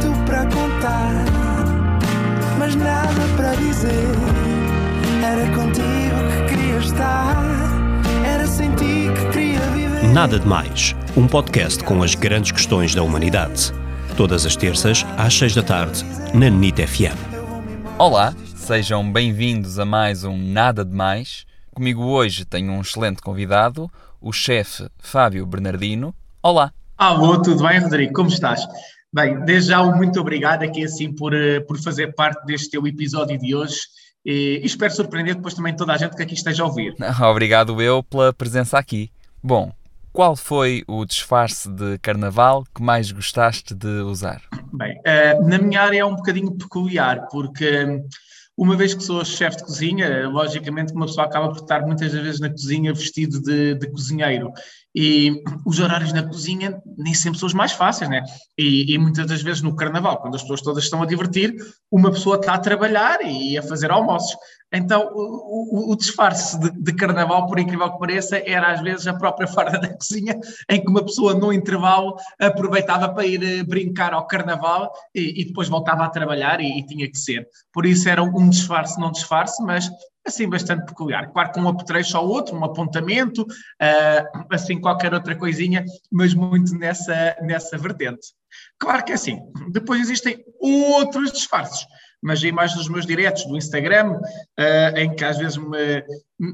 tanto para contar, mas nada para dizer. Era contigo que queria estar, era sem ti que queria viver. Nada de Mais, um podcast com as grandes questões da humanidade. Todas as terças, às seis da tarde, na NIT FM. Olá, sejam bem-vindos a mais um Nada de Mais. Comigo hoje tenho um excelente convidado, o chefe Fábio Bernardino. Olá. Alô, tudo bem, Rodrigo? Como estás? Bem, desde já um muito obrigado aqui assim por, eh, por fazer parte deste teu episódio de hoje e, e espero surpreender depois também toda a gente que aqui esteja a ouvir. Obrigado eu pela presença aqui. Bom, qual foi o disfarce de carnaval que mais gostaste de usar? Bem, uh, na minha área é um bocadinho peculiar, porque hum, uma vez que sou chefe de cozinha, logicamente uma pessoa acaba por estar muitas vezes na cozinha vestido de, de cozinheiro. E os horários na cozinha nem sempre são os mais fáceis, né? E, e, muitas das vezes no carnaval, quando as pessoas todas estão a divertir, uma pessoa está a trabalhar e a fazer almoços. Então, o, o, o disfarce de, de, carnaval, por incrível que pareça, era às vezes a própria fora da cozinha, em que uma pessoa no intervalo aproveitava para ir eh, brincar ao carnaval e, e depois voltava a trabalhar e, e, tinha que ser. Por isso era um disfarce, não disfarce, mas assim bastante peculiar. Claro que um apetrecho ao outro, um apontamento, uh, assim qualquer outra coisinha, mas muito nessa, nessa vertente. Claro que é assim. Depois existem outros disfarces mas em mais dos meus diretos do Instagram, uh, em que às vezes, me,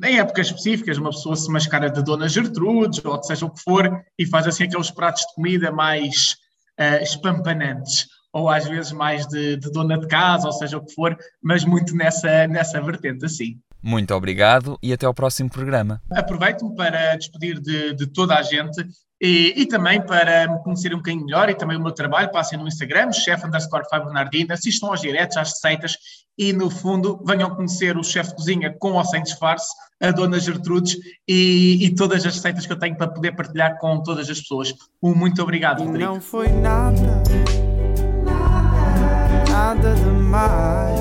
em épocas específicas, uma pessoa se mascara de Dona Gertrudes, ou seja o que for, e faz assim aqueles pratos de comida mais uh, espampanantes ou às vezes mais de, de, dona de casa, ou seja o que for, mas muito nessa, nessa vertente assim. Muito obrigado e até ao próximo programa. Aproveito-me para despedir de, de toda a gente e, e, também para me conhecer um bocadinho melhor e também o meu trabalho, passem no Instagram, chefe underscore Fábio Bernardino, assistam aos diretos, às receitas e, no fundo, venham conhecer o chefe de cozinha com ou sem disfarce, a Dona Gertrudes e, e, todas as receitas que eu tenho para poder partilhar com todas as pessoas. Um muito obrigado, Rodrigo. Não foi nada nada demais.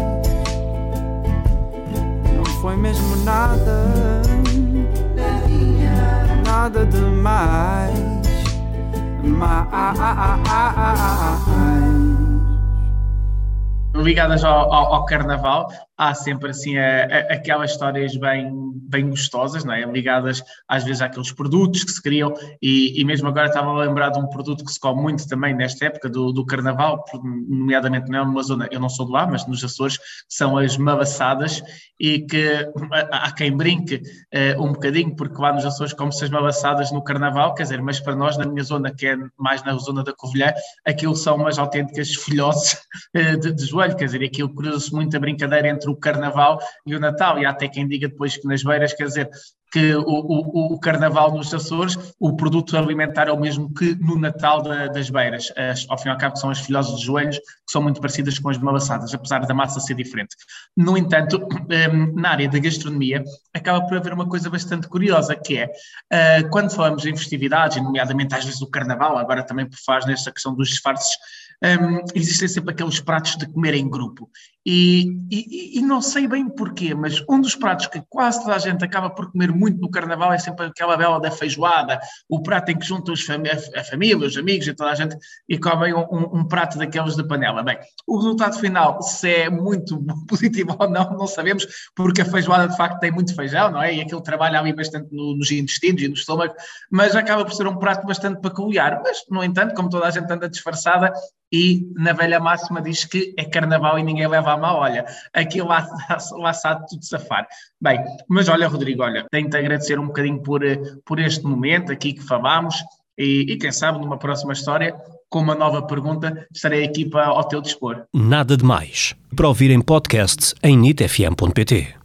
Ligadas ao, ao, ao, carnaval, há sempre assim a, a, aquelas histórias bem, bem gostosas, não é? ligadas às vezes àqueles produtos que se criam, e, e, mesmo agora estava a lembrar de um produto que se come muito também nesta época do, do carnaval, nomeadamente não é uma zona, eu não sou de lá, mas nos Açores, são as mabaçadas, e que há quem brinque uh, um bocadinho, porque lá nos Açores come-se as mabaçadas no carnaval, quer dizer, mas para nós, na minha zona, que é mais na zona da Covilhã, aquilo são umas autênticas filhoses uh, de, de joelho, quer dizer, aquilo cruza-se muito a brincadeira entre o carnaval e o Natal, e há até quem diga depois que nas beiras, quer dizer, que o, o, o, carnaval nos Açores, o produto alimentar é o mesmo que no Natal da, das beiras. As, ao fim e ao cabo, são as filhosas de joelhos, que são muito parecidas com as mabaçadas, apesar da massa ser diferente. No entanto, um, na área da gastronomia, acaba por haver uma coisa bastante curiosa, que é, uh, quando falamos em festividades, nomeadamente às vezes o carnaval, agora também por faz nesta questão dos disfarces, um, existem sempre aqueles pratos de comer em grupo. E, e, e, não sei bem porquê, mas um dos pratos que quase toda a gente acaba por comer no carnaval é sempre aquela bela da feijoada, o prato em que juntam fam a família, os amigos e toda a gente e comem um, um, prato daqueles de panela. Bem, o resultado final, se é muito positivo ou não, não sabemos, porque a feijoada de facto tem muito feijão, não é? E aquilo trabalha ali bastante no, nos intestinos e no estômago, mas acaba por ser um prato bastante peculiar. Mas, no entanto, como toda a gente anda disfarçada, e na velha máxima diz que é carnaval e ninguém leva a mal, olha, aqui lá, lá sabe tudo safar. Bem, mas olha, Rodrigo, olha, agradecer um bocadinho por, por este momento aqui que falámos e, e quem sabe numa próxima história com uma nova pergunta, estarei aqui para ao teu dispor. Nada de mais. Para ouvir em podcast em nitfm.pt.